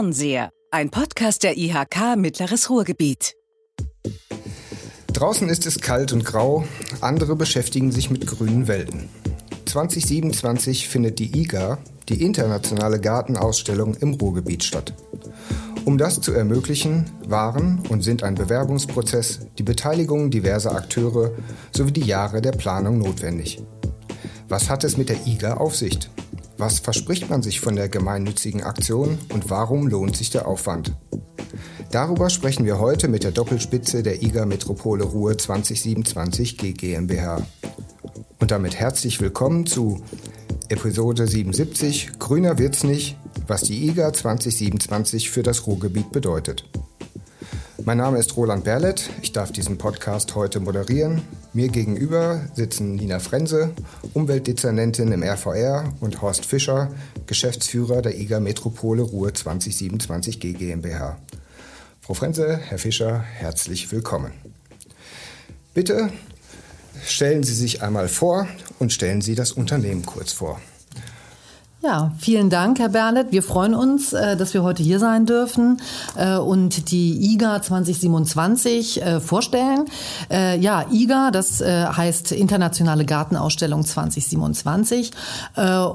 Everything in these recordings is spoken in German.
Fernseher, ein Podcast der IHK Mittleres Ruhrgebiet. Draußen ist es kalt und grau, andere beschäftigen sich mit grünen Welten. 2027 findet die IGA, die internationale Gartenausstellung im Ruhrgebiet statt. Um das zu ermöglichen, waren und sind ein Bewerbungsprozess, die Beteiligung diverser Akteure sowie die Jahre der Planung notwendig. Was hat es mit der IGA auf sich? Was verspricht man sich von der gemeinnützigen Aktion und warum lohnt sich der Aufwand? Darüber sprechen wir heute mit der Doppelspitze der IGA Metropole Ruhr 2027 GmbH. Und damit herzlich willkommen zu Episode 77 Grüner wird's nicht, was die IGA 2027 für das Ruhrgebiet bedeutet. Mein Name ist Roland Berlet. Ich darf diesen Podcast heute moderieren. Mir gegenüber sitzen Nina Frense, Umweltdezernentin im RVR und Horst Fischer, Geschäftsführer der IGA Metropole Ruhr 2027 G GmbH. Frau Frense, Herr Fischer, herzlich willkommen. Bitte stellen Sie sich einmal vor und stellen Sie das Unternehmen kurz vor. Ja, vielen Dank, Herr Berlet. Wir freuen uns, äh, dass wir heute hier sein dürfen äh, und die IGA 2027 äh, vorstellen. Ja, IGA, das heißt Internationale Gartenausstellung 2027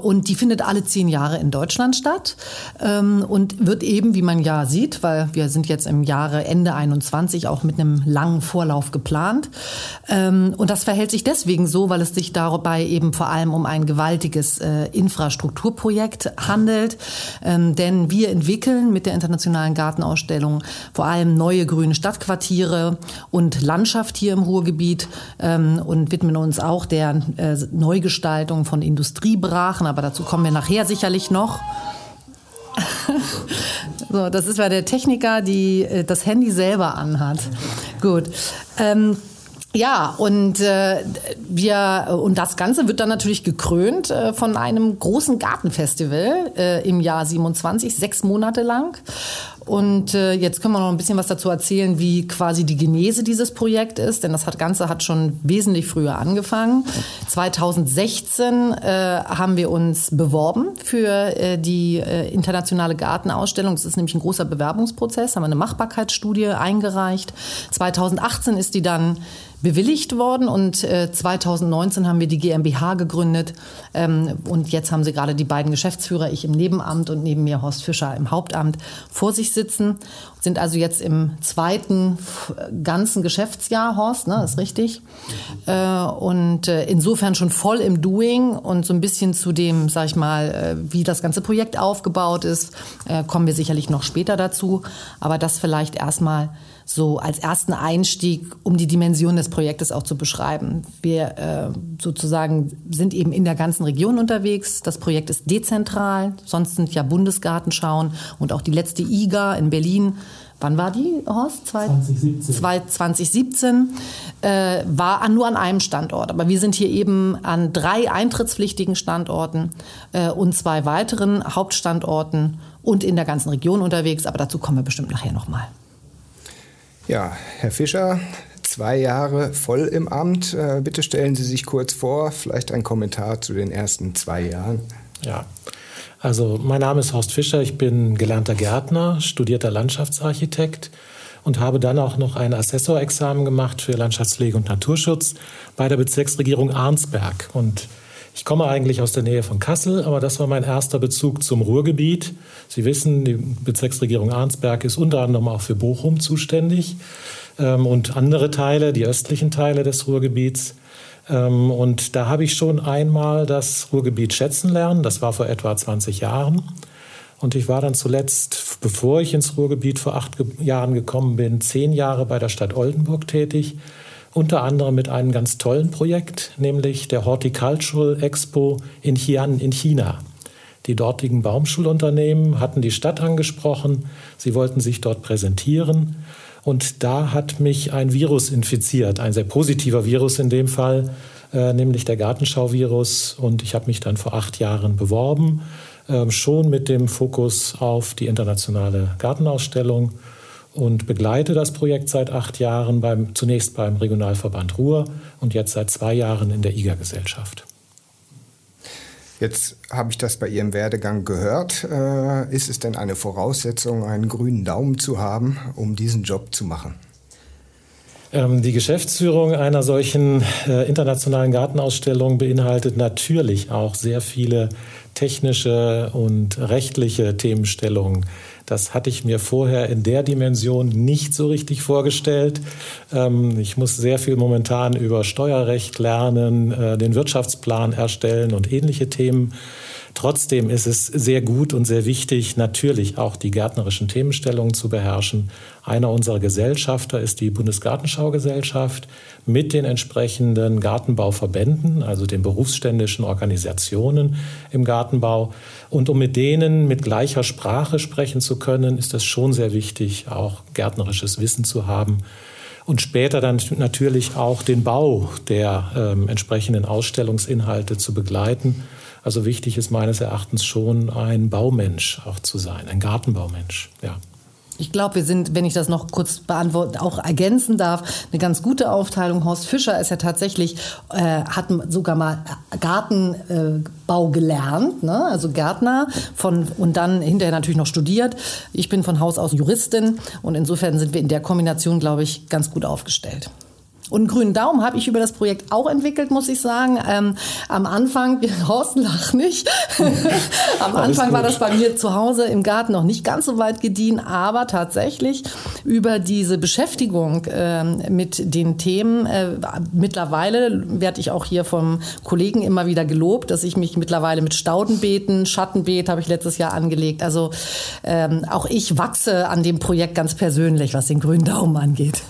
und die findet alle zehn Jahre in Deutschland statt ähm, und wird eben, wie man ja sieht, weil wir sind jetzt im Jahre Ende 21 auch mit einem langen Vorlauf geplant. Ähm, und das verhält sich deswegen so, weil es sich dabei eben vor allem um ein gewaltiges Infrastruktur Projekt handelt. Ähm, denn wir entwickeln mit der Internationalen Gartenausstellung vor allem neue grüne Stadtquartiere und Landschaft hier im Ruhrgebiet ähm, und widmen uns auch der äh, Neugestaltung von Industriebrachen. Aber dazu kommen wir nachher sicherlich noch. so, das ist bei der Techniker, die äh, das Handy selber anhat. Gut. Ähm, ja, und äh, wir und das Ganze wird dann natürlich gekrönt äh, von einem großen Gartenfestival äh, im Jahr 27, sechs Monate lang. Und äh, jetzt können wir noch ein bisschen was dazu erzählen, wie quasi die Genese dieses Projekt ist, denn das hat, Ganze hat schon wesentlich früher angefangen. 2016 äh, haben wir uns beworben für äh, die äh, internationale Gartenausstellung. Das ist nämlich ein großer Bewerbungsprozess, haben eine Machbarkeitsstudie eingereicht. 2018 ist die dann bewilligt worden und äh, 2019 haben wir die GmbH gegründet ähm, und jetzt haben sie gerade die beiden Geschäftsführer, ich im Nebenamt und neben mir Horst Fischer im Hauptamt vor sich sitzen, sind also jetzt im zweiten ganzen Geschäftsjahr, Horst, ne, ist richtig. Äh, und äh, insofern schon voll im Doing und so ein bisschen zu dem, sag ich mal, äh, wie das ganze Projekt aufgebaut ist, äh, kommen wir sicherlich noch später dazu. Aber das vielleicht erstmal so als ersten Einstieg, um die Dimension des Projektes auch zu beschreiben. Wir äh, sozusagen sind eben in der ganzen Region unterwegs. Das Projekt ist dezentral, sonst sind ja Bundesgartenschauen und auch die letzte IGA in Berlin wann war die, Horst? 2017. 2017 äh, war an, nur an einem Standort. Aber wir sind hier eben an drei eintrittspflichtigen Standorten äh, und zwei weiteren Hauptstandorten und in der ganzen Region unterwegs. Aber dazu kommen wir bestimmt nachher nochmal. Ja, Herr Fischer, zwei Jahre voll im Amt. Äh, bitte stellen Sie sich kurz vor, vielleicht ein Kommentar zu den ersten zwei Jahren. Ja, also mein Name ist Horst Fischer, ich bin gelernter Gärtner, studierter Landschaftsarchitekt und habe dann auch noch ein Assessorexamen gemacht für Landschaftspflege und Naturschutz bei der Bezirksregierung Arnsberg. Und ich komme eigentlich aus der Nähe von Kassel, aber das war mein erster Bezug zum Ruhrgebiet. Sie wissen, die Bezirksregierung Arnsberg ist unter anderem auch für Bochum zuständig ähm, und andere Teile, die östlichen Teile des Ruhrgebiets. Ähm, und da habe ich schon einmal das Ruhrgebiet schätzen lernen. Das war vor etwa 20 Jahren. Und ich war dann zuletzt, bevor ich ins Ruhrgebiet vor acht Jahren gekommen bin, zehn Jahre bei der Stadt Oldenburg tätig unter anderem mit einem ganz tollen Projekt, nämlich der Horticultural Expo in Xi'an in China. Die dortigen Baumschulunternehmen hatten die Stadt angesprochen, sie wollten sich dort präsentieren. Und da hat mich ein Virus infiziert, ein sehr positiver Virus in dem Fall, äh, nämlich der Gartenschauvirus. Und ich habe mich dann vor acht Jahren beworben, äh, schon mit dem Fokus auf die internationale Gartenausstellung und begleite das Projekt seit acht Jahren beim, zunächst beim Regionalverband Ruhr und jetzt seit zwei Jahren in der IGA-Gesellschaft. Jetzt habe ich das bei Ihrem Werdegang gehört. Äh, ist es denn eine Voraussetzung, einen grünen Daumen zu haben, um diesen Job zu machen? Ähm, die Geschäftsführung einer solchen äh, internationalen Gartenausstellung beinhaltet natürlich auch sehr viele technische und rechtliche Themenstellungen. Das hatte ich mir vorher in der Dimension nicht so richtig vorgestellt. Ähm, ich muss sehr viel momentan über Steuerrecht lernen, äh, den Wirtschaftsplan erstellen und ähnliche Themen. Trotzdem ist es sehr gut und sehr wichtig, natürlich auch die gärtnerischen Themenstellungen zu beherrschen. Einer unserer Gesellschafter ist die Bundesgartenschaugesellschaft mit den entsprechenden Gartenbauverbänden, also den berufsständischen Organisationen im Gartenbau. Und um mit denen mit gleicher Sprache sprechen zu können, ist es schon sehr wichtig, auch gärtnerisches Wissen zu haben und später dann natürlich auch den Bau der äh, entsprechenden Ausstellungsinhalte zu begleiten also wichtig ist meines Erachtens schon ein Baumensch auch zu sein, ein Gartenbaumensch, ja. Ich glaube, wir sind, wenn ich das noch kurz beantworten, auch ergänzen darf, eine ganz gute Aufteilung. Horst Fischer ist ja tatsächlich, äh, hat sogar mal Gartenbau äh, gelernt, ne? also Gärtner von, und dann hinterher natürlich noch studiert. Ich bin von Haus aus Juristin und insofern sind wir in der Kombination, glaube ich, ganz gut aufgestellt. Und einen grünen Daumen habe ich über das Projekt auch entwickelt, muss ich sagen. Ähm, am Anfang, Horst lach nicht. am Anfang war das bei mir zu Hause im Garten noch nicht ganz so weit gediehen, aber tatsächlich über diese Beschäftigung äh, mit den Themen. Äh, mittlerweile werde ich auch hier vom Kollegen immer wieder gelobt, dass ich mich mittlerweile mit Staudenbeeten, Schattenbeet habe ich letztes Jahr angelegt. Also ähm, auch ich wachse an dem Projekt ganz persönlich, was den grünen Daumen angeht.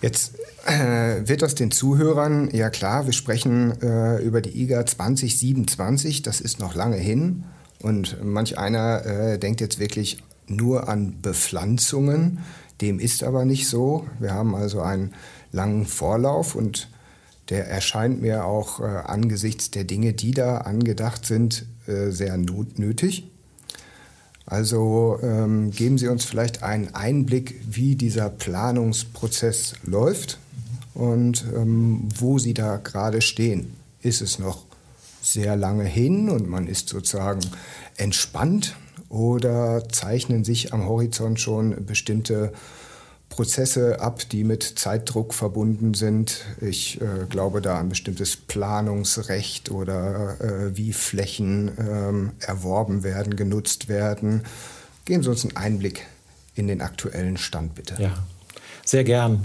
Jetzt äh, wird das den Zuhörern, ja klar, wir sprechen äh, über die IGA 2027, das ist noch lange hin. Und manch einer äh, denkt jetzt wirklich nur an Bepflanzungen. Dem ist aber nicht so. Wir haben also einen langen Vorlauf und der erscheint mir auch äh, angesichts der Dinge, die da angedacht sind, äh, sehr nötig. Also ähm, geben Sie uns vielleicht einen Einblick, wie dieser Planungsprozess läuft und ähm, wo Sie da gerade stehen. Ist es noch sehr lange hin und man ist sozusagen entspannt oder zeichnen sich am Horizont schon bestimmte Prozesse ab, die mit Zeitdruck verbunden sind. Ich äh, glaube da an bestimmtes Planungsrecht oder äh, wie Flächen ähm, erworben werden, genutzt werden. Geben Sie uns einen Einblick in den aktuellen Stand, bitte. Ja, sehr gern.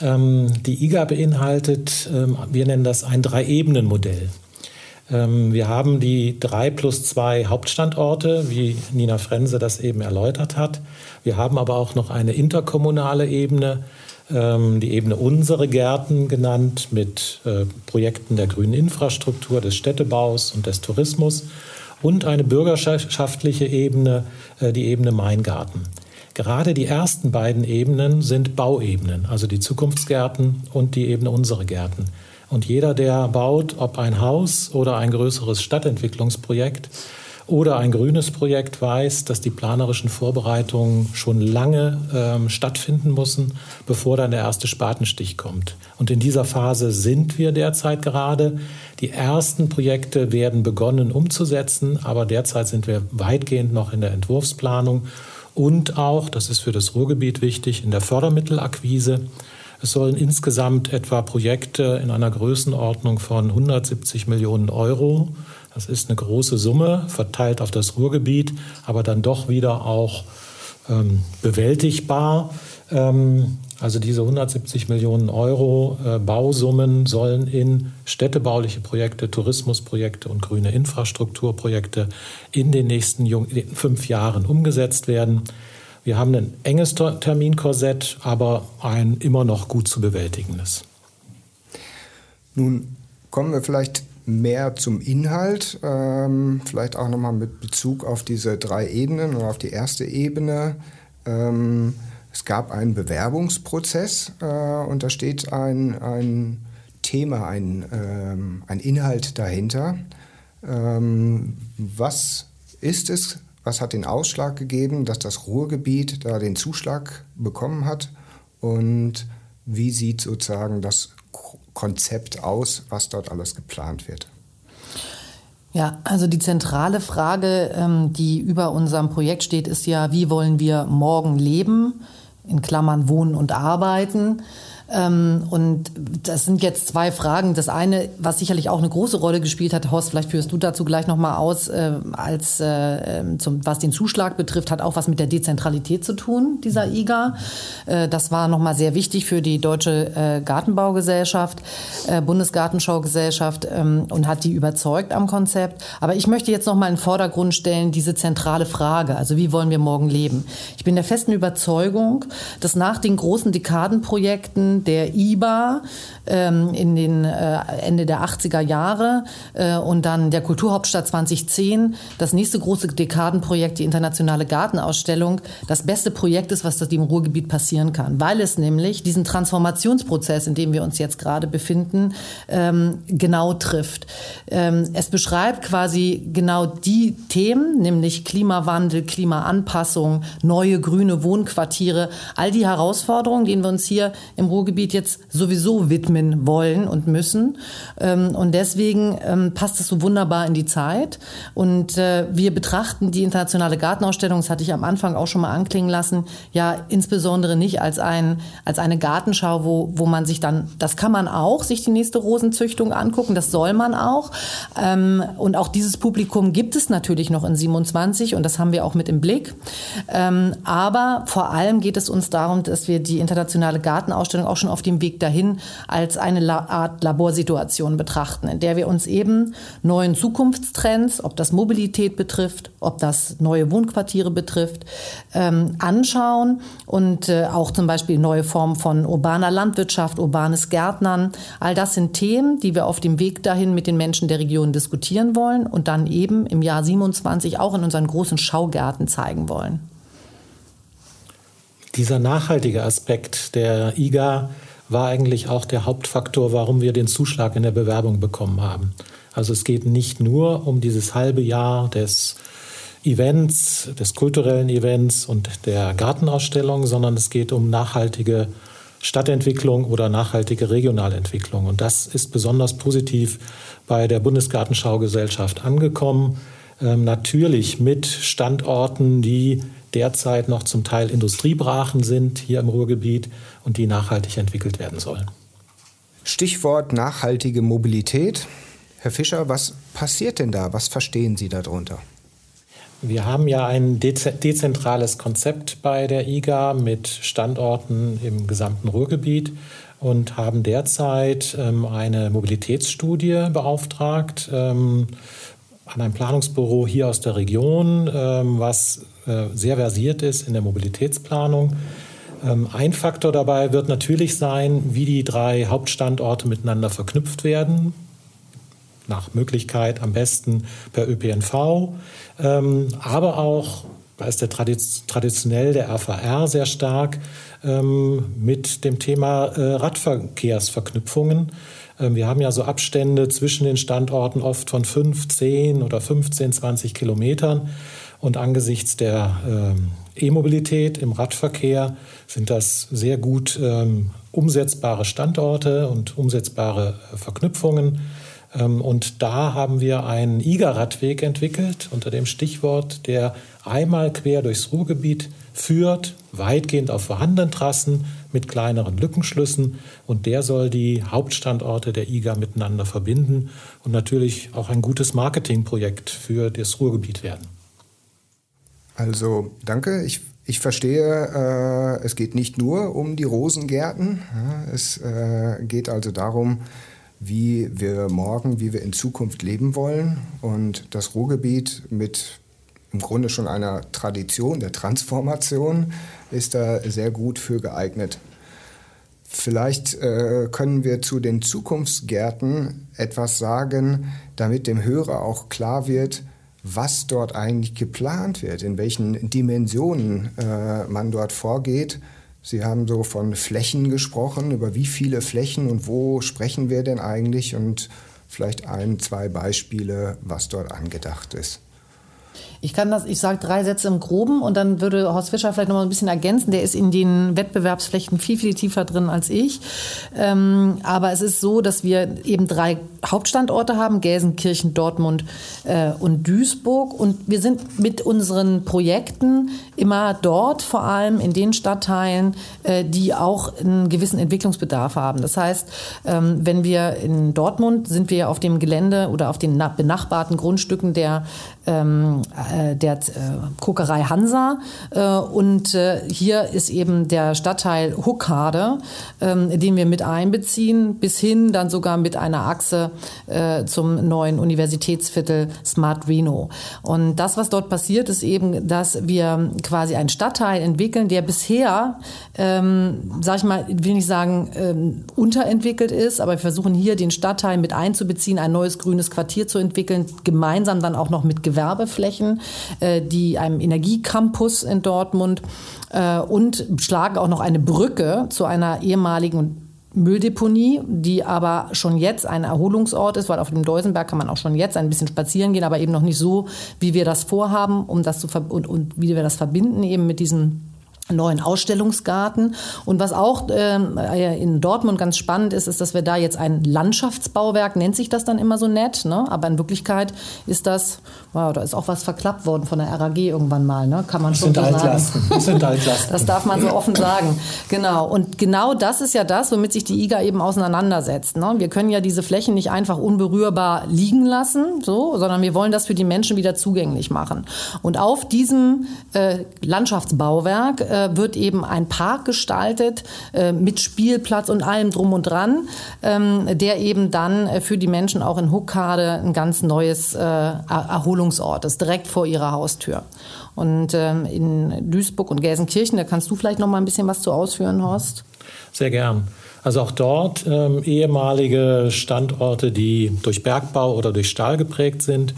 Ähm, die IGA beinhaltet, ähm, wir nennen das ein Drei-Ebenen-Modell. Ähm, wir haben die drei plus zwei Hauptstandorte, wie Nina Frense das eben erläutert hat. Wir haben aber auch noch eine interkommunale Ebene, die Ebene Unsere Gärten genannt, mit äh, Projekten der grünen Infrastruktur, des Städtebaus und des Tourismus und eine bürgerschaftliche Ebene, äh, die Ebene Mein Garten. Gerade die ersten beiden Ebenen sind Bauebenen, also die Zukunftsgärten und die Ebene unsere Gärten. Und jeder, der baut, ob ein Haus oder ein größeres Stadtentwicklungsprojekt oder ein grünes Projekt, weiß, dass die planerischen Vorbereitungen schon lange ähm, stattfinden müssen, bevor dann der erste Spatenstich kommt. Und in dieser Phase sind wir derzeit gerade. Die ersten Projekte werden begonnen umzusetzen, aber derzeit sind wir weitgehend noch in der Entwurfsplanung und auch, das ist für das Ruhrgebiet wichtig, in der Fördermittelakquise. Es sollen insgesamt etwa Projekte in einer Größenordnung von 170 Millionen Euro. Das ist eine große Summe, verteilt auf das Ruhrgebiet, aber dann doch wieder auch ähm, bewältigbar. Ähm, also diese 170 Millionen Euro äh, Bausummen sollen in städtebauliche Projekte, Tourismusprojekte und grüne Infrastrukturprojekte in den nächsten fünf Jahren umgesetzt werden. Wir haben ein enges Terminkorsett, aber ein immer noch gut zu bewältigendes. Nun kommen wir vielleicht mehr zum Inhalt, ähm, vielleicht auch nochmal mit Bezug auf diese drei Ebenen und auf die erste Ebene. Ähm, es gab einen Bewerbungsprozess äh, und da steht ein, ein Thema, ein, ähm, ein Inhalt dahinter. Ähm, was ist es? Was hat den Ausschlag gegeben, dass das Ruhrgebiet da den Zuschlag bekommen hat? Und wie sieht sozusagen das Konzept aus, was dort alles geplant wird? Ja, also die zentrale Frage, ähm, die über unserem Projekt steht, ist ja, wie wollen wir morgen leben? In Klammern wohnen und arbeiten. Ähm, und das sind jetzt zwei Fragen. Das eine, was sicherlich auch eine große Rolle gespielt hat, Horst, vielleicht führst du dazu gleich nochmal aus, äh, als äh, ähm, zum, was den Zuschlag betrifft, hat auch was mit der Dezentralität zu tun, dieser IGA. Äh, das war nochmal sehr wichtig für die Deutsche Gartenbaugesellschaft, Bundesgartenschaugesellschaft ähm, und hat die überzeugt am Konzept. Aber ich möchte jetzt nochmal in den Vordergrund stellen, diese zentrale Frage, also wie wollen wir morgen leben? Ich bin der festen Überzeugung, dass nach den großen Dekadenprojekten der IBA ähm, in den äh, Ende der 80er Jahre äh, und dann der Kulturhauptstadt 2010, das nächste große Dekadenprojekt, die internationale Gartenausstellung, das beste Projekt ist, was das im Ruhrgebiet passieren kann, weil es nämlich diesen Transformationsprozess, in dem wir uns jetzt gerade befinden, ähm, genau trifft. Ähm, es beschreibt quasi genau die Themen, nämlich Klimawandel, Klimaanpassung, neue grüne Wohnquartiere, all die Herausforderungen, denen wir uns hier im Ruhrgebiet Ruhrgebiet jetzt sowieso widmen wollen und müssen. Ähm, und deswegen ähm, passt es so wunderbar in die Zeit. Und äh, wir betrachten die internationale Gartenausstellung, das hatte ich am Anfang auch schon mal anklingen lassen, ja insbesondere nicht als, ein, als eine Gartenschau, wo, wo man sich dann, das kann man auch, sich die nächste Rosenzüchtung angucken, das soll man auch. Ähm, und auch dieses Publikum gibt es natürlich noch in 27 und das haben wir auch mit im Blick. aber vor allem geht es uns darum, dass wir die internationale Gartenausstellung auch auch schon auf dem Weg dahin als eine Art Laborsituation betrachten, in der wir uns eben neuen Zukunftstrends, ob das Mobilität betrifft, ob das neue Wohnquartiere betrifft, ähm, anschauen und äh, auch zum Beispiel neue Formen von urbaner Landwirtschaft, urbanes Gärtnern. All das sind Themen, die wir auf dem Weg dahin mit den Menschen der Region diskutieren wollen und dann eben im Jahr 27 auch in unseren großen Schaugärten zeigen wollen. Dieser nachhaltige Aspekt der IGA war eigentlich auch der Hauptfaktor, warum wir den Zuschlag in der Bewerbung bekommen haben. Also es geht nicht nur um dieses halbe Jahr des Events, des kulturellen Events und der Gartenausstellung, sondern es geht um nachhaltige Stadtentwicklung oder nachhaltige Regionalentwicklung. Und das ist besonders positiv bei der Bundesgartenschaugesellschaft angekommen. Ähm, natürlich mit Standorten, die derzeit noch zum Teil Industriebrachen sind hier im Ruhrgebiet und die nachhaltig entwickelt werden sollen. Stichwort nachhaltige Mobilität. Herr Fischer, was passiert denn da? Was verstehen Sie darunter? Wir haben ja ein dezentrales Konzept bei der IGA mit Standorten im gesamten Ruhrgebiet und haben derzeit ähm, eine Mobilitätsstudie beauftragt ähm, an ein Planungsbüro hier aus der Region, ähm, was sehr versiert ist in der Mobilitätsplanung. Ähm, ein Faktor dabei wird natürlich sein, wie die drei Hauptstandorte miteinander verknüpft werden. Nach Möglichkeit am besten per ÖPNV, ähm, aber auch, da ist der traditionell der RVR sehr stark, mit dem Thema äh, Radverkehrsverknüpfungen. Wir haben ja so Abstände zwischen den Standorten oft von 5, 10 oder 15, 20 Kilometern. Und angesichts der ähm, E-Mobilität im Radverkehr sind das sehr gut ähm, umsetzbare Standorte und umsetzbare äh, Verknüpfungen. Ähm, und da haben wir einen IGA-Radweg entwickelt unter dem Stichwort, der einmal quer durchs Ruhrgebiet führt, weitgehend auf vorhandenen Trassen mit kleineren Lückenschlüssen. Und der soll die Hauptstandorte der IGA miteinander verbinden und natürlich auch ein gutes Marketingprojekt für das Ruhrgebiet werden. Also danke. Ich, ich verstehe, äh, es geht nicht nur um die Rosengärten. Ja, es äh, geht also darum, wie wir morgen, wie wir in Zukunft leben wollen. Und das Ruhrgebiet mit im Grunde schon einer Tradition der Transformation ist da sehr gut für geeignet. Vielleicht äh, können wir zu den Zukunftsgärten etwas sagen, damit dem Hörer auch klar wird, was dort eigentlich geplant wird, in welchen Dimensionen äh, man dort vorgeht. Sie haben so von Flächen gesprochen, über wie viele Flächen und wo sprechen wir denn eigentlich und vielleicht ein, zwei Beispiele, was dort angedacht ist. Ich kann das, ich sage drei Sätze im Groben und dann würde Horst Fischer vielleicht noch mal ein bisschen ergänzen. Der ist in den Wettbewerbsflächen viel, viel tiefer drin als ich. Ähm, aber es ist so, dass wir eben drei Hauptstandorte haben, Gelsenkirchen, Dortmund äh, und Duisburg. Und wir sind mit unseren Projekten immer dort, vor allem in den Stadtteilen, äh, die auch einen gewissen Entwicklungsbedarf haben. Das heißt, ähm, wenn wir in Dortmund sind wir auf dem Gelände oder auf den benachbarten Grundstücken der ähm, äh, der äh, Kokerei Hansa. Äh, und äh, hier ist eben der Stadtteil Huckade, ähm, den wir mit einbeziehen, bis hin dann sogar mit einer Achse äh, zum neuen Universitätsviertel Smart Reno. Und das, was dort passiert, ist eben, dass wir quasi einen Stadtteil entwickeln, der bisher, ähm, sag ich mal, will nicht sagen, ähm, unterentwickelt ist, aber wir versuchen hier den Stadtteil mit einzubeziehen, ein neues grünes Quartier zu entwickeln, gemeinsam dann auch noch mit Gewerbeflächen, äh, die einem Energiecampus in Dortmund äh, und schlagen auch noch eine Brücke zu einer ehemaligen Mülldeponie, die aber schon jetzt ein Erholungsort ist, weil auf dem Deusenberg kann man auch schon jetzt ein bisschen spazieren gehen, aber eben noch nicht so, wie wir das vorhaben, um das zu und, und wie wir das verbinden eben mit diesem neuen Ausstellungsgarten. Und was auch äh, in Dortmund ganz spannend ist, ist, dass wir da jetzt ein Landschaftsbauwerk, nennt sich das dann immer so nett, ne? aber in Wirklichkeit ist das, wow, da ist auch was verklappt worden von der RAG irgendwann mal, ne? kann man das schon sind so Altlasten. sagen. Das sind Altlasten. Das darf man so offen sagen. Genau. Und genau das ist ja das, womit sich die IGA eben auseinandersetzt. Ne? Wir können ja diese Flächen nicht einfach unberührbar liegen lassen, so, sondern wir wollen das für die Menschen wieder zugänglich machen. Und auf diesem äh, Landschaftsbauwerk äh, wird eben ein Park gestaltet äh, mit Spielplatz und allem drum und dran, ähm, der eben dann äh, für die Menschen auch in Huckade ein ganz neues äh, Erholungsort ist, direkt vor ihrer Haustür. Und ähm, in Duisburg und Gelsenkirchen, da kannst du vielleicht noch mal ein bisschen was zu ausführen, Horst? Sehr gern. Also auch dort ähm, ehemalige Standorte, die durch Bergbau oder durch Stahl geprägt sind.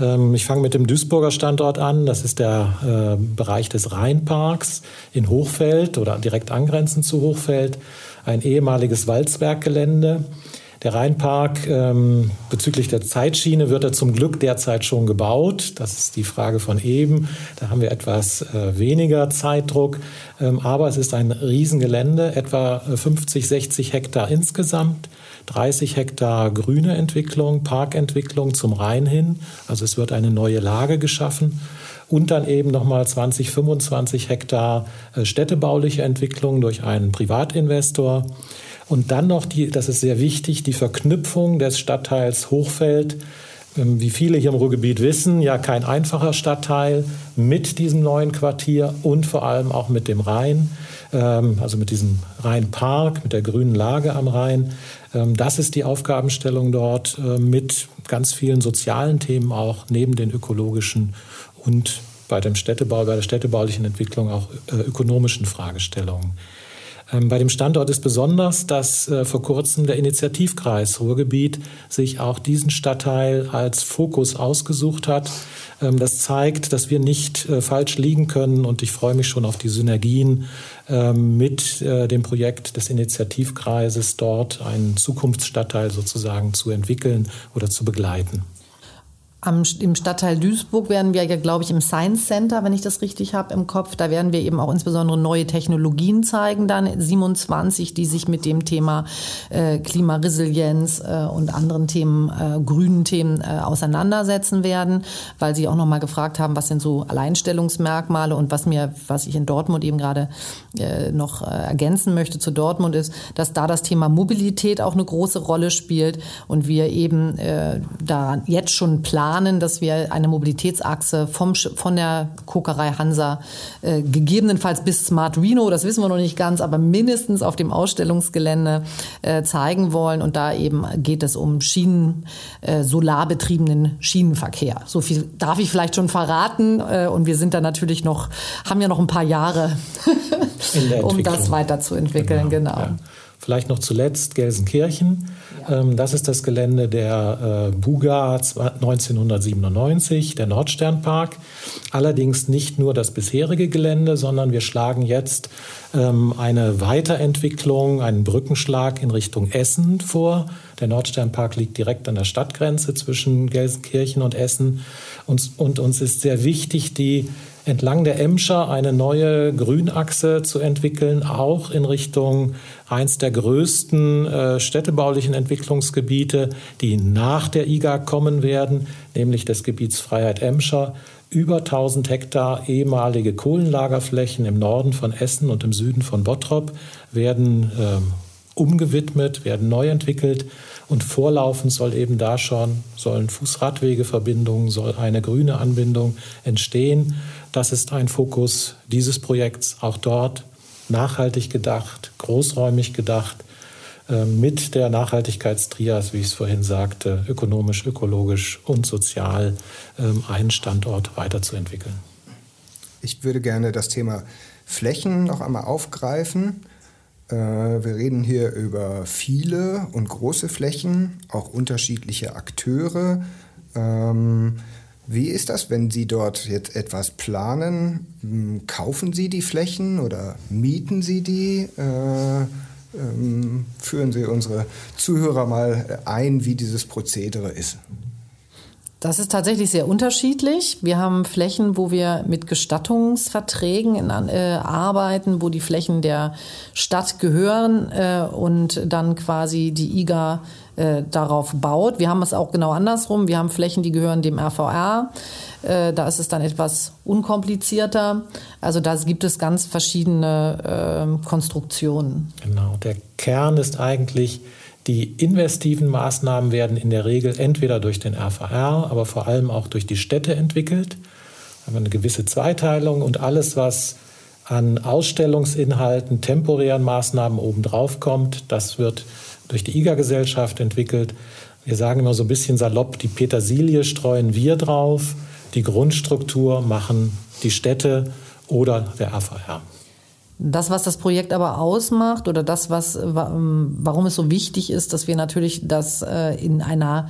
Ähm, ich fange mit dem Duisburger Standort an. Das ist der äh, Bereich des Rheinparks in Hochfeld oder direkt angrenzend zu Hochfeld. Ein ehemaliges Walzwerkgelände. Der Rheinpark ähm, bezüglich der Zeitschiene wird er zum Glück derzeit schon gebaut. Das ist die Frage von eben. Da haben wir etwas äh, weniger Zeitdruck. Ähm, aber es ist ein Riesengelände, etwa 50, 60 Hektar insgesamt. 30 Hektar grüne Entwicklung, Parkentwicklung zum Rhein hin. Also es wird eine neue Lage geschaffen. Und dann eben nochmal 20, 25 Hektar äh, städtebauliche Entwicklung durch einen Privatinvestor. Und dann noch, die, das ist sehr wichtig, die Verknüpfung des Stadtteils Hochfeld ähm, wie viele hier im Ruhrgebiet wissen, ja kein einfacher Stadtteil mit diesem neuen Quartier und vor allem auch mit dem Rhein, also mit diesem Rheinpark, mit der grünen Lage am Rhein. Ähm, das ist die Aufgabenstellung dort äh, mit ganz vielen sozialen Themen auch neben den ökologischen und bei dem Städtebau, bei der städtebaulichen Entwicklung auch äh, ökonomischen Fragestellungen. Ähm, bei dem Standort ist besonders, dass äh, vor kurzem der Initiativkreis Ruhrgebiet sich auch diesen Stadtteil als Fokus ausgesucht hat. Ähm, das zeigt, dass wir nicht äh, falsch liegen können und ich freue mich schon auf die Synergien ähm, mit äh, dem Projekt des Initiativkreises dort einen Zukunftsstadtteil sozusagen zu entwickeln oder zu begleiten. Am, Im Stadtteil Duisburg werden wir ja, glaube ich, im Science Center, wenn ich das richtig habe im Kopf, da werden wir eben auch insbesondere neue Technologien zeigen, dann 27, die sich mit dem Thema äh, Klimaresilienz äh, und anderen Themen, äh, grünen Themen äh, auseinandersetzen werden, weil Sie auch noch mal gefragt haben, was sind so Alleinstellungsmerkmale und was mir, was ich in Dortmund eben gerade äh, noch äh, ergänzen möchte zu Dortmund ist, dass da das Thema Mobilität auch eine große Rolle spielt und wir eben da jetzt schon planen, planen, dass wir eine Mobilitätsachse vom, von der Kokerei Hansa äh, gegebenenfalls bis Smart Reno, das wissen wir noch nicht ganz, aber mindestens auf dem Ausstellungsgelände äh, zeigen wollen. Und da eben geht es um Schienen, äh, solarbetriebenen Schienenverkehr. So viel darf ich vielleicht schon verraten. Äh, und wir sind da natürlich noch, haben ja noch ein paar Jahre, um das weiterzuentwickeln. Genau. genau. Ja. Vielleicht noch zuletzt Gelsenkirchen. Ja. Ähm, das ist das Gelände der äh, Buga 1997, der Nordsternpark. Allerdings nicht nur das bisherige Gelände, sondern wir schlagen jetzt ähm, eine Weiterentwicklung, einen Brückenschlag in Richtung Essen vor. Der Nordsternpark liegt direkt an der Stadtgrenze zwischen Gelsenkirchen und Essen. Und, und uns ist sehr wichtig, die entlang der Emscher eine neue Grünachse zu entwickeln, auch in Richtung eins der größten äh, städtebaulichen Entwicklungsgebiete, die nach der IGA kommen werden, nämlich des Gebiets Freiheit Emscher. Über 1000 Hektar ehemalige Kohlenlagerflächen im Norden von Essen und im Süden von Bottrop werden äh, umgewidmet, werden neu entwickelt. Und vorlaufend soll eben da schon, sollen Fußradwegeverbindungen, soll eine grüne Anbindung entstehen. Das ist ein Fokus dieses Projekts, auch dort nachhaltig gedacht, großräumig gedacht, äh, mit der Nachhaltigkeitstrias, wie ich es vorhin sagte, ökonomisch, ökologisch und sozial ähm, einen Standort weiterzuentwickeln. Ich würde gerne das Thema Flächen noch einmal aufgreifen. Äh, wir reden hier über viele und große Flächen, auch unterschiedliche Akteure. Ähm, wie ist das, wenn Sie dort jetzt etwas planen? Hm, kaufen Sie die Flächen oder mieten Sie die? Äh, ähm, führen Sie unsere Zuhörer mal ein, wie dieses Prozedere ist. Das ist tatsächlich sehr unterschiedlich. Wir haben Flächen, wo wir mit Gestattungsverträgen in, äh, arbeiten, wo die Flächen der Stadt gehören äh, und dann quasi die IGA äh, darauf baut. Wir haben es auch genau andersrum. Wir haben Flächen, die gehören dem RVR. Äh, da ist es dann etwas unkomplizierter. Also da gibt es ganz verschiedene äh, Konstruktionen. Genau. Der Kern ist eigentlich, die investiven Maßnahmen werden in der Regel entweder durch den RVR, aber vor allem auch durch die Städte entwickelt. Da haben wir eine gewisse Zweiteilung und alles, was an Ausstellungsinhalten, temporären Maßnahmen obendrauf kommt, das wird durch die IGA-Gesellschaft entwickelt. Wir sagen immer so ein bisschen salopp, die Petersilie streuen wir drauf, die Grundstruktur machen die Städte oder der RVR. Das, was das Projekt aber ausmacht oder das, was, warum es so wichtig ist, dass wir natürlich das äh, in einer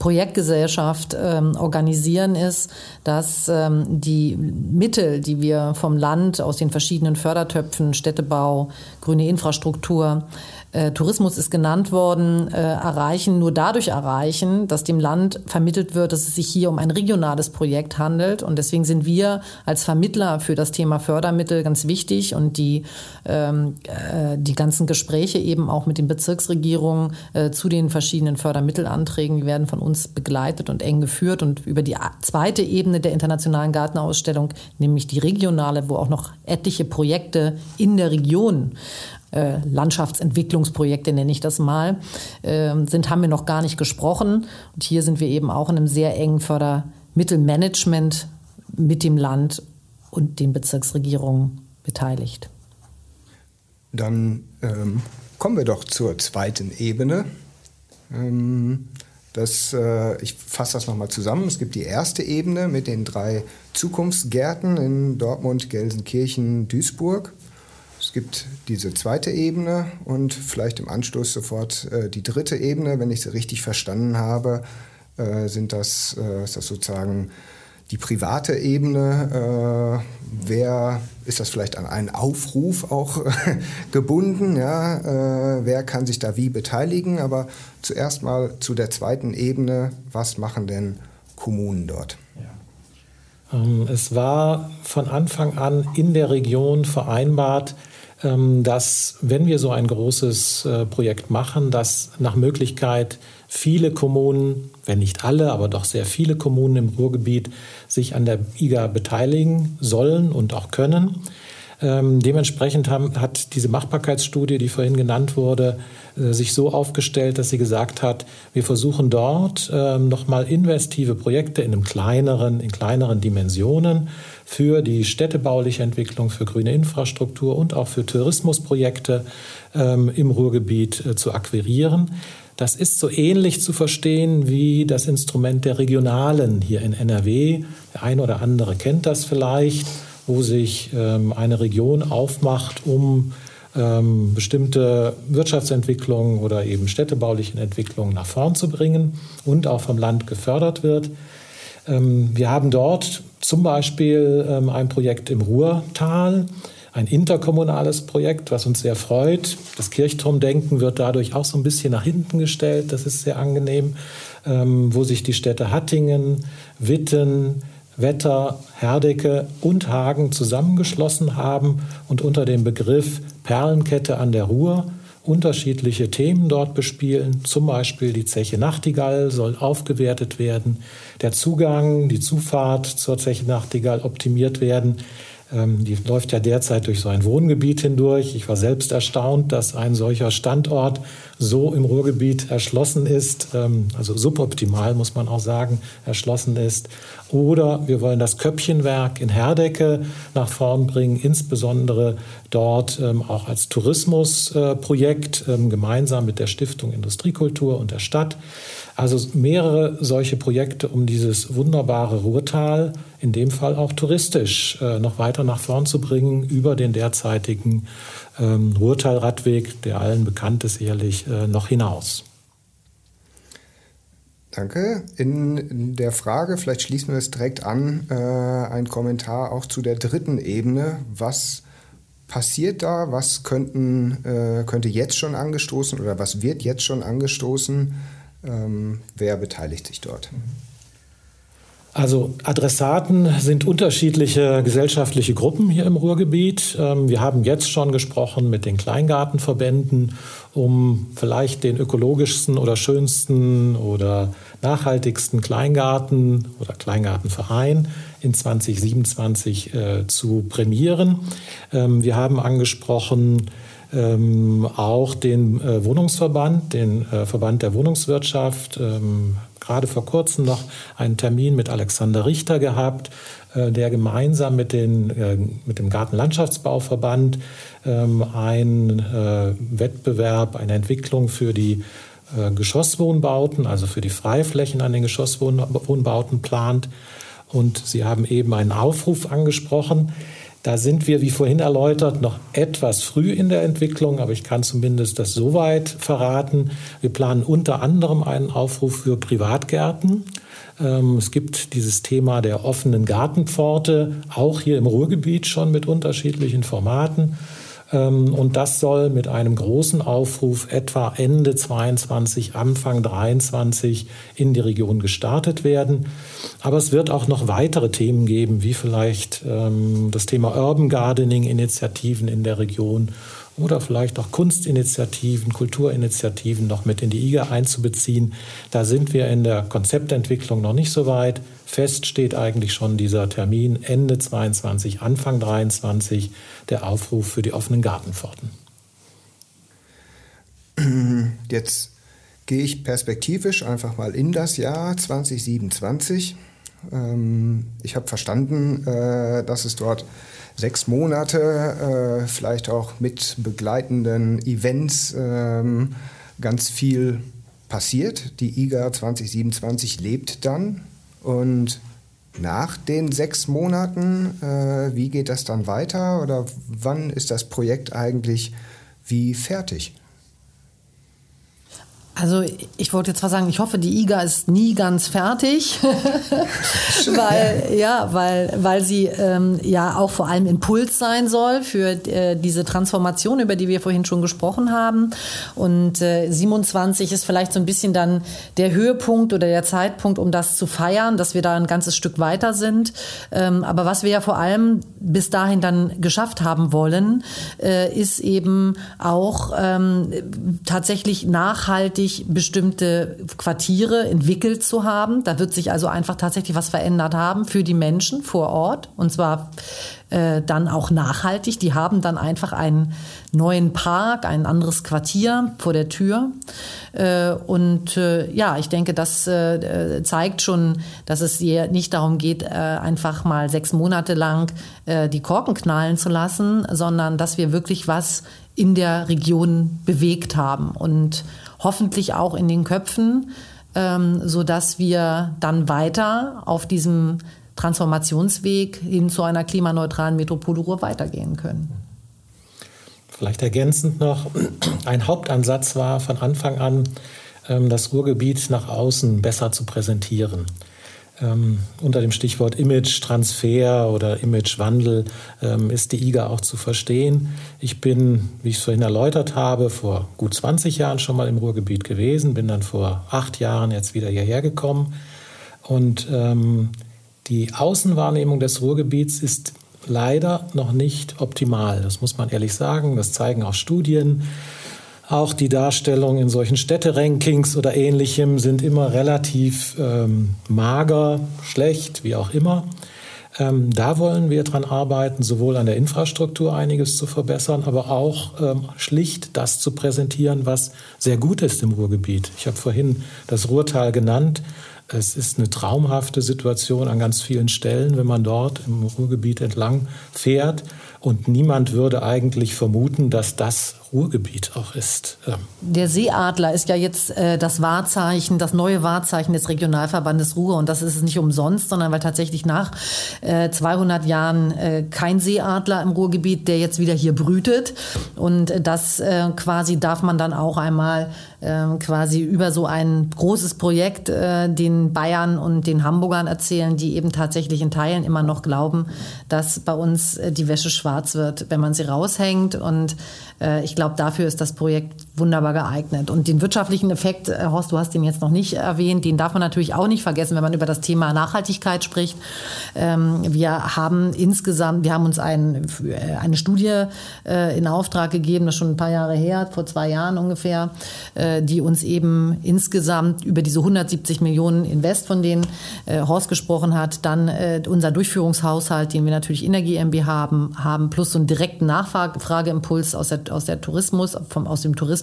Projektgesellschaft ähm, organisieren, ist, dass ähm, die Mittel, die wir vom Land aus den verschiedenen Fördertöpfen, Städtebau, grüne Infrastruktur, äh, Tourismus ist genannt worden, äh, erreichen, nur dadurch erreichen, dass dem Land vermittelt wird, dass es sich hier um ein regionales Projekt handelt. Und deswegen sind wir als Vermittler für das Thema Fördermittel ganz wichtig und die, ähm, äh, die ganzen Gespräche eben auch mit den Bezirksregierungen äh, zu den verschiedenen Fördermittelanträgen werden von uns begleitet und eng geführt. Und über die zweite Ebene der internationalen Gartenausstellung, nämlich die regionale, wo auch noch etliche Projekte in der Region äh, Landschaftsentwicklungsprojekte nenne ich das mal, äh, sind, haben wir noch gar nicht gesprochen. Und hier sind wir eben auch in einem sehr engen Fördermittelmanagement mit dem Land und den Bezirksregierungen beteiligt. Dann ähm, kommen wir doch zur zweiten Ebene. Ähm, das, äh, ich fasse das nochmal zusammen. Es gibt die erste Ebene mit den drei Zukunftsgärten in Dortmund, Gelsenkirchen, Duisburg. Es gibt diese zweite Ebene und vielleicht im Anschluss sofort äh, die dritte Ebene. Wenn ich sie richtig verstanden habe, äh, sind das, äh, ist das sozusagen die private Ebene. Äh, wer ist das vielleicht an einen Aufruf auch gebunden? Ja? Äh, wer kann sich da wie beteiligen? Aber zuerst mal zu der zweiten Ebene. Was machen denn Kommunen dort? Ähm, es war von Anfang an in der Region vereinbart, dass wenn wir so ein großes äh, Projekt machen, dass nach Möglichkeit viele Kommunen, wenn nicht alle, aber doch sehr viele Kommunen im Ruhrgebiet sich an der IGA beteiligen sollen und auch können. Ähm, dementsprechend hat diese Machbarkeitsstudie, die vorhin genannt wurde, äh, sich so aufgestellt, dass sie gesagt hat, wir versuchen dort ähm, nochmal investive Projekte in einem kleineren, in kleineren Dimensionen für die städtebauliche Entwicklung, für grüne Infrastruktur und auch für Tourismusprojekte ähm, im Ruhrgebiet äh, zu akquirieren. Das ist so ähnlich zu verstehen wie das Instrument der Regionalen hier in NRW. Der eine oder andere kennt das vielleicht, wo sich ähm, eine Region aufmacht, um ähm, bestimmte Wirtschaftsentwicklungen oder eben städtebaulichen Entwicklungen nach vorn zu bringen und auch vom Land gefördert wird. Ähm, wir haben dort zum Beispiel ähm, ein Projekt im Ruhrtal, ein interkommunales Projekt, was uns sehr freut. Das Kirchturmdenken wird dadurch auch so ein bisschen nach hinten gestellt. Das ist sehr angenehm, ähm, wo sich die Städte Hattingen, Witten, Wetter, Herdecke und Hagen zusammengeschlossen haben und unter dem Begriff Perlenkette an der Ruhr unterschiedliche Themen dort bespielen. Zum Beispiel die Zeche Nachtigall soll aufgewertet werden, der Zugang, die Zufahrt zur Zeche Nachtigall optimiert werden. Ähm, die läuft ja derzeit durch so ein Wohngebiet hindurch. Ich war selbst erstaunt, dass ein solcher Standort so im Ruhrgebiet erschlossen ist, ähm, also suboptimal muss man auch sagen, erschlossen ist. Oder wir wollen das Köppchenwerk in Herdecke nach vorn bringen, insbesondere dort ähm, auch als Tourismusprojekt gemeinsam mit der Stiftung Industriekultur und der Stadt. Also mehrere solche Projekte, um dieses wunderbare Ruhrtal, in dem Fall auch touristisch, äh, noch weiter nach vorn zu bringen über den derzeitigen ähm, Ruhrtal-Radweg, der allen bekannt ist, sicherlich äh, noch hinaus. Danke. In der Frage, vielleicht schließen wir es direkt an, äh, ein Kommentar auch zu der dritten Ebene. Was passiert da? Was könnten, könnte jetzt schon angestoßen oder was wird jetzt schon angestoßen? Ähm, wer beteiligt sich dort? Also Adressaten sind unterschiedliche gesellschaftliche Gruppen hier im Ruhrgebiet. Ähm, wir haben jetzt schon gesprochen mit den Kleingartenverbänden, um vielleicht den ökologischsten oder schönsten oder nachhaltigsten Kleingarten oder Kleingartenverein in 2027 äh, zu prämieren. Ähm, wir haben angesprochen ähm, auch den äh, Wohnungsverband, den äh, Verband der Wohnungswirtschaft, ähm, gerade vor kurzem noch einen Termin mit Alexander Richter gehabt, äh, der gemeinsam mit, den, äh, mit dem Gartenlandschaftsbauverband ähm, einen äh, Wettbewerb, eine Entwicklung für die Geschosswohnbauten, also für die Freiflächen an den Geschosswohnbauten plant. Und Sie haben eben einen Aufruf angesprochen. Da sind wir, wie vorhin erläutert, noch etwas früh in der Entwicklung, aber ich kann zumindest das soweit verraten. Wir planen unter anderem einen Aufruf für Privatgärten. Ähm, es gibt dieses Thema der offenen Gartenpforte, auch hier im Ruhrgebiet schon mit unterschiedlichen Formaten. Ähm, und das soll mit einem großen Aufruf etwa Ende 22, Anfang 23 in die Region gestartet werden. Aber es wird auch noch weitere Themen geben, wie vielleicht ähm, das Thema Urban Gardening, Initiativen in der Region oder vielleicht auch Kunstinitiativen, Kulturinitiativen noch mit in die IGA einzubeziehen. Da sind wir in der Konzeptentwicklung noch nicht so weit. Fest steht eigentlich schon dieser Termin Ende 22, Anfang 23, der Aufruf für die offenen Gartenpforten. Jetzt gehe ich perspektivisch einfach mal in das Jahr 2027. Ähm, ich habe verstanden, äh, dass es dort sechs Monate, äh, vielleicht auch mit begleitenden Events, ähm, ganz viel passiert. Die IGA 2027 lebt dann und nach den sechs Monaten, äh, wie geht das dann weiter oder wann ist das Projekt eigentlich wie fertig? Also ich wollte jetzt zwar sagen, ich hoffe, die IGA ist nie ganz fertig, weil ja, weil weil sie ähm, ja auch vor allem Impuls sein soll für äh, diese Transformation, über die wir vorhin schon gesprochen haben. Und äh, 27 ist vielleicht so ein bisschen dann der Höhepunkt oder der Zeitpunkt, um das zu feiern, dass wir da ein ganzes Stück weiter sind. Ähm, aber was wir ja vor allem bis dahin dann geschafft haben wollen, äh, ist eben auch ähm, tatsächlich nachhaltig tatsächlich bestimmte Quartiere entwickelt zu haben. Da wird sich also einfach tatsächlich was verändert haben für die Menschen vor Ort und zwar äh, dann auch nachhaltig. Die haben dann einfach einen neuen Park, ein anderes Quartier vor der Tür. Äh, und äh, ja, ich denke, das äh, zeigt schon, dass es hier nicht darum geht, äh, einfach mal sechs Monate lang äh, die Korken knallen zu lassen, sondern dass wir wirklich was in der Region bewegt haben und hoffentlich auch in den Köpfen, ähm, sodass wir dann weiter auf diesem Transformationsweg hin zu einer klimaneutralen Metropole Ruhr weitergehen können. Vielleicht ergänzend noch, ein Hauptansatz war von Anfang an, ähm, das Ruhrgebiet nach außen besser zu präsentieren. Ähm, unter dem Stichwort Image-Transfer oder Imagewandel ähm, ist die IGA auch zu verstehen. Ich bin, wie ich es vorhin erläutert habe, vor gut 20 Jahren schon mal im Ruhrgebiet gewesen, bin dann vor acht Jahren jetzt wieder hierher gekommen. Und ähm, die Außenwahrnehmung des Ruhrgebiets ist leider noch nicht optimal. Das muss man ehrlich sagen. Das zeigen auch Studien. Auch die Darstellung in solchen Städterankings oder ähnlichem sind immer relativ ähm, mager, schlecht, wie auch immer. Ähm, da wollen wir dran arbeiten, sowohl an der Infrastruktur einiges zu verbessern, aber auch ähm, schlicht das zu präsentieren, was sehr gut ist im Ruhrgebiet. Ich habe vorhin das Ruhrtal genannt. Es ist eine traumhafte Situation an ganz vielen Stellen, wenn man dort im Ruhrgebiet entlang fährt. Und niemand würde eigentlich vermuten, dass das Ruhrgebiet auch ist. Der Seeadler ist ja jetzt äh, das Wahrzeichen, das neue Wahrzeichen des Regionalverbandes Ruhr. Und das ist es nicht umsonst, sondern weil tatsächlich nach äh, 200 Jahren äh, kein Seeadler im Ruhrgebiet, der jetzt wieder hier brütet. Und das äh, quasi darf man dann auch einmal ähm, quasi über so ein großes Projekt äh, den Bayern und den Hamburgern erzählen, die eben tatsächlich in Teilen immer noch glauben, dass bei uns äh, die Wäsche schwarz wird, wenn man sie raushängt. Und ich glaube, dafür ist das Projekt wunderbar geeignet. Und den wirtschaftlichen Effekt, äh, Horst, du hast den jetzt noch nicht erwähnt, den darf man natürlich auch nicht vergessen, wenn man über das Thema Nachhaltigkeit spricht. Ähm, wir haben insgesamt, wir haben uns ein, äh, eine Studie in Auftrag gegeben, das ist schon ein paar Jahre her, vor zwei Jahren ungefähr, die uns eben insgesamt über diese 170 Millionen Invest, von denen Horst gesprochen hat, dann unser Durchführungshaushalt, den wir natürlich der GmbH haben, haben plus so einen direkten Nachfrageimpuls aus der aus der Tourismus, vom, aus dem Tourismus,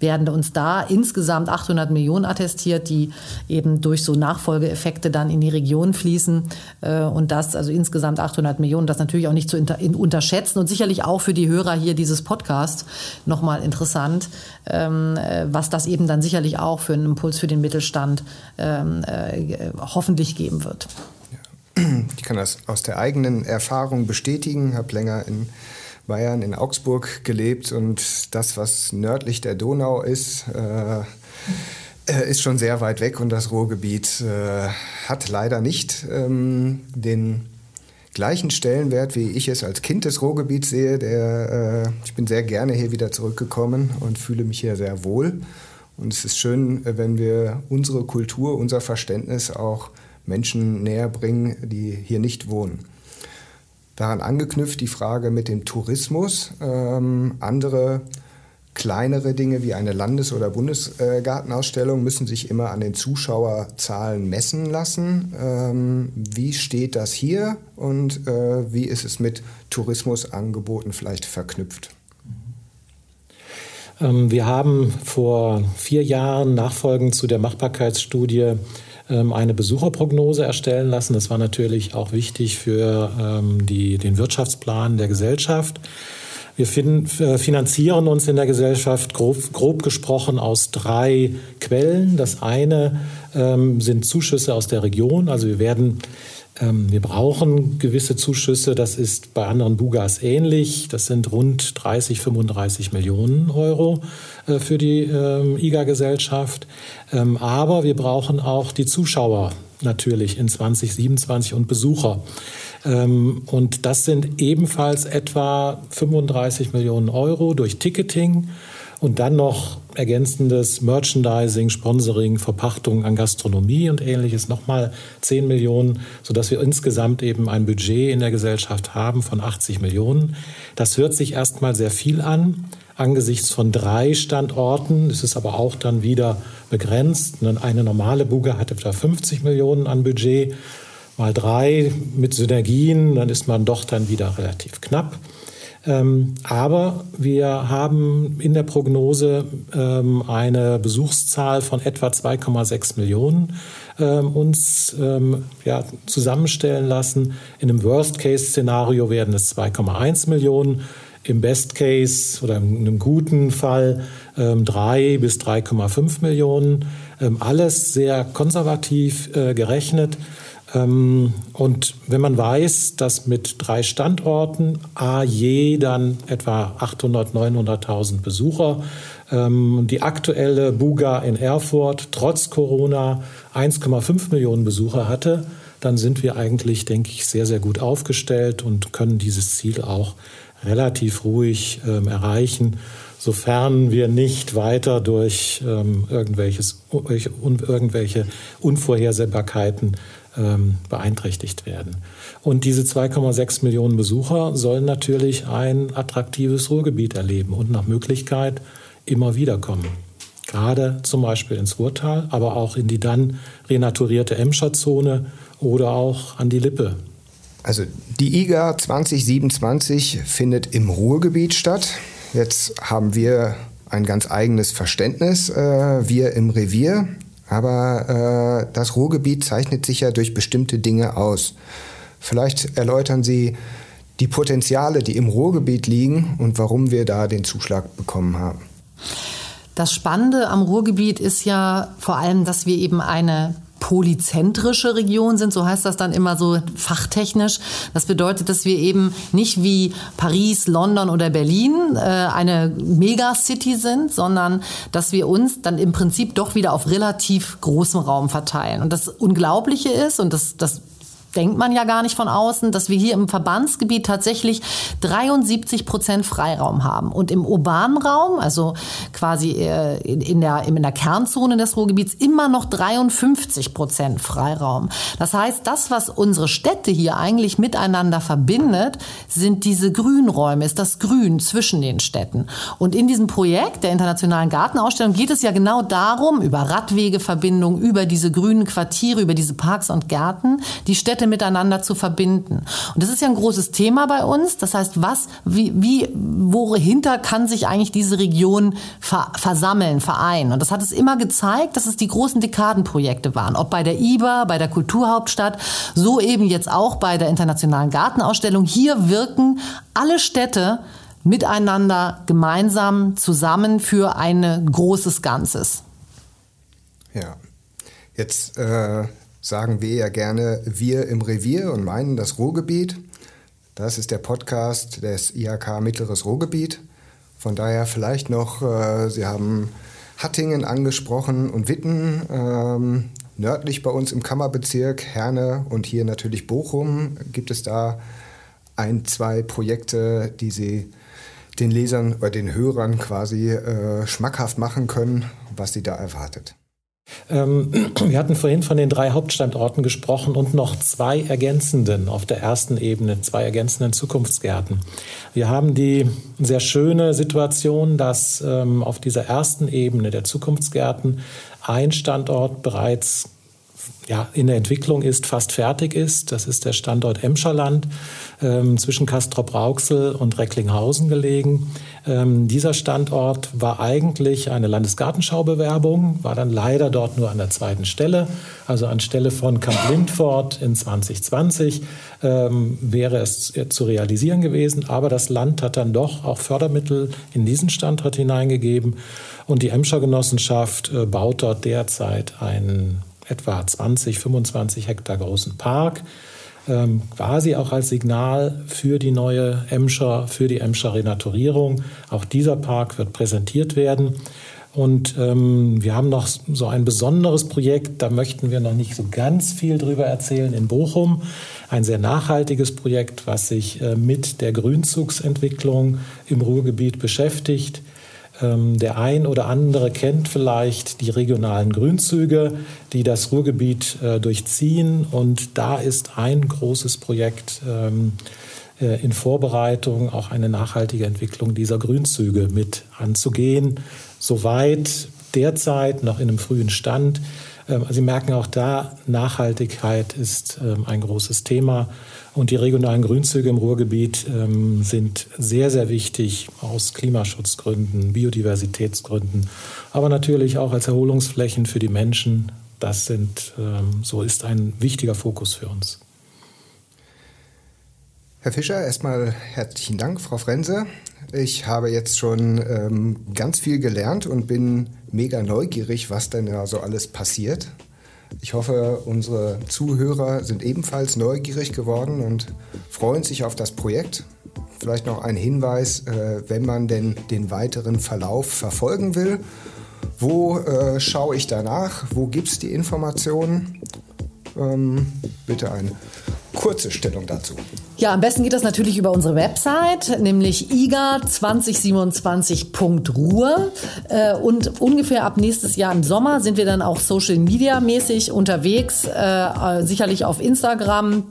werden uns da insgesamt 800 Millionen attestiert, die eben durch so Nachfolgeeffekte dann in die Region fließen. Äh, und das, also insgesamt 800 Millionen, das natürlich auch nicht zu unterschätzen und sicherlich auch für die Hörer hier dieses Podcasts nochmal interessant, ähm, äh, was das eben dann sicherlich auch für einen Impuls für den Mittelstand ähm, äh, hoffentlich geben wird. Ich kann das aus der eigenen Erfahrung bestätigen, habe länger in Bayern, in Augsburg gelebt und das, was nördlich der Donau ist, äh, äh, ist schon sehr weit weg und das Ruhrgebiet äh, hat leider nicht ähm, den gleichen Stellenwert, wie ich es als Kind des Ruhrgebiets sehe. Der, äh, ich bin sehr gerne hier wieder zurückgekommen und fühle mich hier sehr wohl. Und es ist schön, wenn wir unsere Kultur, unser Verständnis auch Menschen näher bringen, die hier nicht wohnen. Daran angeknüpft die Frage mit dem Tourismus. Ähm, andere kleinere Dinge wie eine Landes- oder Bundesgartenausstellung müssen sich immer an den Zuschauerzahlen messen lassen. Ähm, wie steht das hier und äh, wie ist es mit Tourismusangeboten vielleicht verknüpft? Ähm, wir haben vor vier Jahren nachfolgend zu der Machbarkeitsstudie eine Besucherprognose erstellen lassen. Das war natürlich auch wichtig für ähm, die, den Wirtschaftsplan der Gesellschaft. Wir äh, finanzieren uns in der Gesellschaft grob, grob gesprochen aus drei Quellen. Das eine ähm, sind Zuschüsse aus der Region. Also wir werden ähm, wir brauchen gewisse Zuschüsse. Das ist bei anderen Bugas ähnlich. Das sind rund 30, 35 Millionen Euro äh, für die ähm, IGA-Gesellschaft. Ähm, aber wir brauchen auch die Zuschauer natürlich in 2027 und Besucher. Und das sind ebenfalls etwa 35 Millionen Euro durch Ticketing und dann noch ergänzendes Merchandising, Sponsoring, Verpachtung an Gastronomie und ähnliches nochmal 10 Millionen, sodass wir insgesamt eben ein Budget in der Gesellschaft haben von 80 Millionen. Das hört sich erstmal sehr viel an. Angesichts von drei Standorten ist es aber auch dann wieder begrenzt. Eine normale Buga hatte etwa 50 Millionen an Budget. Mal drei mit Synergien, dann ist man doch dann wieder relativ knapp. Ähm, aber wir haben in der Prognose ähm, eine Besuchszahl von etwa 2,6 Millionen ähm, uns ja, zusammenstellen lassen. In einem Worst-Case-Szenario werden es 2,1 Millionen. Im Best Case oder in einem guten Fall ähm, 3 bis 3,5 Millionen. Alles sehr konservativ äh, gerechnet. Ähm, und wenn man weiß, dass mit drei Standorten a je dann etwa 800, 900.000 Besucher, ähm, die aktuelle Buga in Erfurt trotz Corona 1,5 Millionen Besucher hatte, dann sind wir eigentlich, denke ich, sehr, sehr gut aufgestellt und können dieses Ziel auch relativ ruhig ähm, erreichen, sofern wir nicht weiter durch ähm, irgendwelches, irgendwelche Unvorhersehbarkeiten ähm, beeinträchtigt werden. Und diese 2,6 Millionen Besucher sollen natürlich ein attraktives Ruhrgebiet erleben und nach Möglichkeit immer wieder kommen. Gerade zum Beispiel ins Ruhrtal, aber auch in die dann renaturierte Emscher Zone oder auch an die Lippe. Also die IGA 2027 findet im Ruhrgebiet statt. Jetzt haben wir ein ganz eigenes Verständnis, äh, wir im Revier. Aber äh, das Ruhrgebiet zeichnet sich ja durch bestimmte Dinge aus. Vielleicht erläutern Sie die Potenziale, die im Ruhrgebiet liegen und warum wir da den Zuschlag bekommen haben. Das Spannende am Ruhrgebiet ist ja vor allem, dass wir eben eine polyzentrische Region sind, so heißt das dann immer so fachtechnisch. Das bedeutet, dass wir eben nicht wie Paris, London oder Berlin äh, eine Megacity sind, sondern dass wir uns dann im Prinzip doch wieder auf relativ großem Raum verteilen. Und das Unglaubliche ist, und das, das denkt man ja gar nicht von außen, dass wir hier im Verbandsgebiet tatsächlich 73 Prozent Freiraum haben. Und im urbanen Raum, also quasi äh, in der, in der Kernzone des Ruhrgebiets, immer noch 53 Prozent Freiraum. Das heißt, das, was unsere Städte hier eigentlich miteinander verbindet, sind diese Grünräume, ist das Grün zwischen den Städten. Und in diesem Projekt der Internationalen Gartenausstellung geht es ja genau darum, über Radwegeverbindungen, über diese grünen Quartiere, über diese Parks und Gärten, die Städte Städte miteinander zu verbinden. Und das ist ja ein großes Thema bei uns. Das heißt, was, wie, wie, wohinter kann sich eigentlich diese Region ver versammeln, vereinen? Und das hat es immer gezeigt, dass es die großen Dekadenprojekte waren. Ob bei der IBA, bei der Kulturhauptstadt, so eben jetzt auch bei der Internationalen Gartenausstellung. Hier wirken alle Städte miteinander gemeinsam zusammen für ein großes Ganzes. Ja, jetzt äh, sagen wir ja gerne wir im Revier und meinen das Ruhrgebiet. Das ist der Podcast des IHK Mittleres Ruhrgebiet. Von daher vielleicht noch, äh, Sie haben Hattingen angesprochen und Witten, ähm, nördlich bei uns im Kammerbezirk, Herne und hier natürlich Bochum. Gibt es da ein, zwei Projekte, die Sie den Lesern oder den Hörern quasi äh, schmackhaft machen können, was sie da erwartet? Ähm, wir hatten vorhin von den drei Hauptstandorten gesprochen und noch zwei ergänzenden auf der ersten Ebene, zwei ergänzenden Zukunftsgärten. Wir haben die sehr schöne Situation, dass ähm, auf dieser ersten Ebene der Zukunftsgärten ein Standort bereits ja, in der Entwicklung ist, fast fertig ist. Das ist der Standort Emscherland ähm, zwischen Castrop-Rauxel und Recklinghausen gelegen. Ähm, dieser Standort war eigentlich eine Landesgartenschaubewerbung, war dann leider dort nur an der zweiten Stelle. Also anstelle von Camp Lindfort in 2020 ähm, wäre es zu realisieren gewesen. Aber das Land hat dann doch auch Fördermittel in diesen Standort hineingegeben. Und die Emscher Genossenschaft äh, baut dort derzeit einen etwa 20, 25 Hektar großen Park, ähm, quasi auch als Signal für die neue Emscher, für die Emscher Renaturierung. Auch dieser Park wird präsentiert werden. Und ähm, wir haben noch so ein besonderes Projekt, da möchten wir noch nicht so ganz viel drüber erzählen, in Bochum. Ein sehr nachhaltiges Projekt, was sich äh, mit der Grünzugsentwicklung im Ruhrgebiet beschäftigt. Ähm, der ein oder andere kennt vielleicht die regionalen Grünzüge, die das Ruhrgebiet äh, durchziehen. Und da ist ein großes Projekt ähm, äh, in Vorbereitung, auch eine nachhaltige Entwicklung dieser Grünzüge mit anzugehen. Soweit derzeit noch in einem frühen Stand. Ähm, Sie merken auch da, Nachhaltigkeit ist ein großes Thema. Und die regionalen Grünzüge im Ruhrgebiet ähm, sind sehr, sehr wichtig aus Klimaschutzgründen, Biodiversitätsgründen, aber natürlich auch als Erholungsflächen für die Menschen. Das sind, ähm, so ist ein wichtiger Fokus für uns. Herr Fischer, erstmal herzlichen Dank, Frau Frense. Ich habe jetzt schon ähm, ganz viel gelernt und bin mega neugierig, was denn da so alles passiert. Ich hoffe, unsere Zuhörer sind ebenfalls neugierig geworden und freuen sich auf das Projekt. Vielleicht noch ein Hinweis, äh, wenn man denn den weiteren Verlauf verfolgen will. Wo äh, schaue ich danach? Wo gibt es die Informationen? Ähm, bitte eine kurze Stellung dazu. Ja, am besten geht das natürlich über unsere Website, nämlich iga2027.ruhr. Äh, und ungefähr ab nächstes Jahr im Sommer sind wir dann auch Social Media mäßig unterwegs, äh, sicherlich auf Instagram,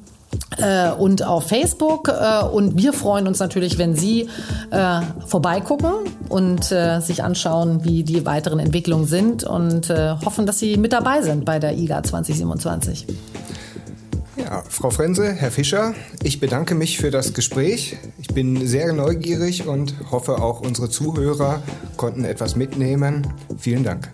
äh, und auf Facebook. Äh, und wir freuen uns natürlich, wenn Sie äh, vorbeigucken und äh, sich anschauen, wie die weiteren Entwicklungen sind und äh, hoffen, dass Sie mit dabei sind bei der IGA 2027. Ja, Frau Frense, Herr Fischer, ich bedanke mich für das Gespräch. Ich bin sehr neugierig und hoffe auch unsere Zuhörer konnten etwas mitnehmen. Vielen Dank.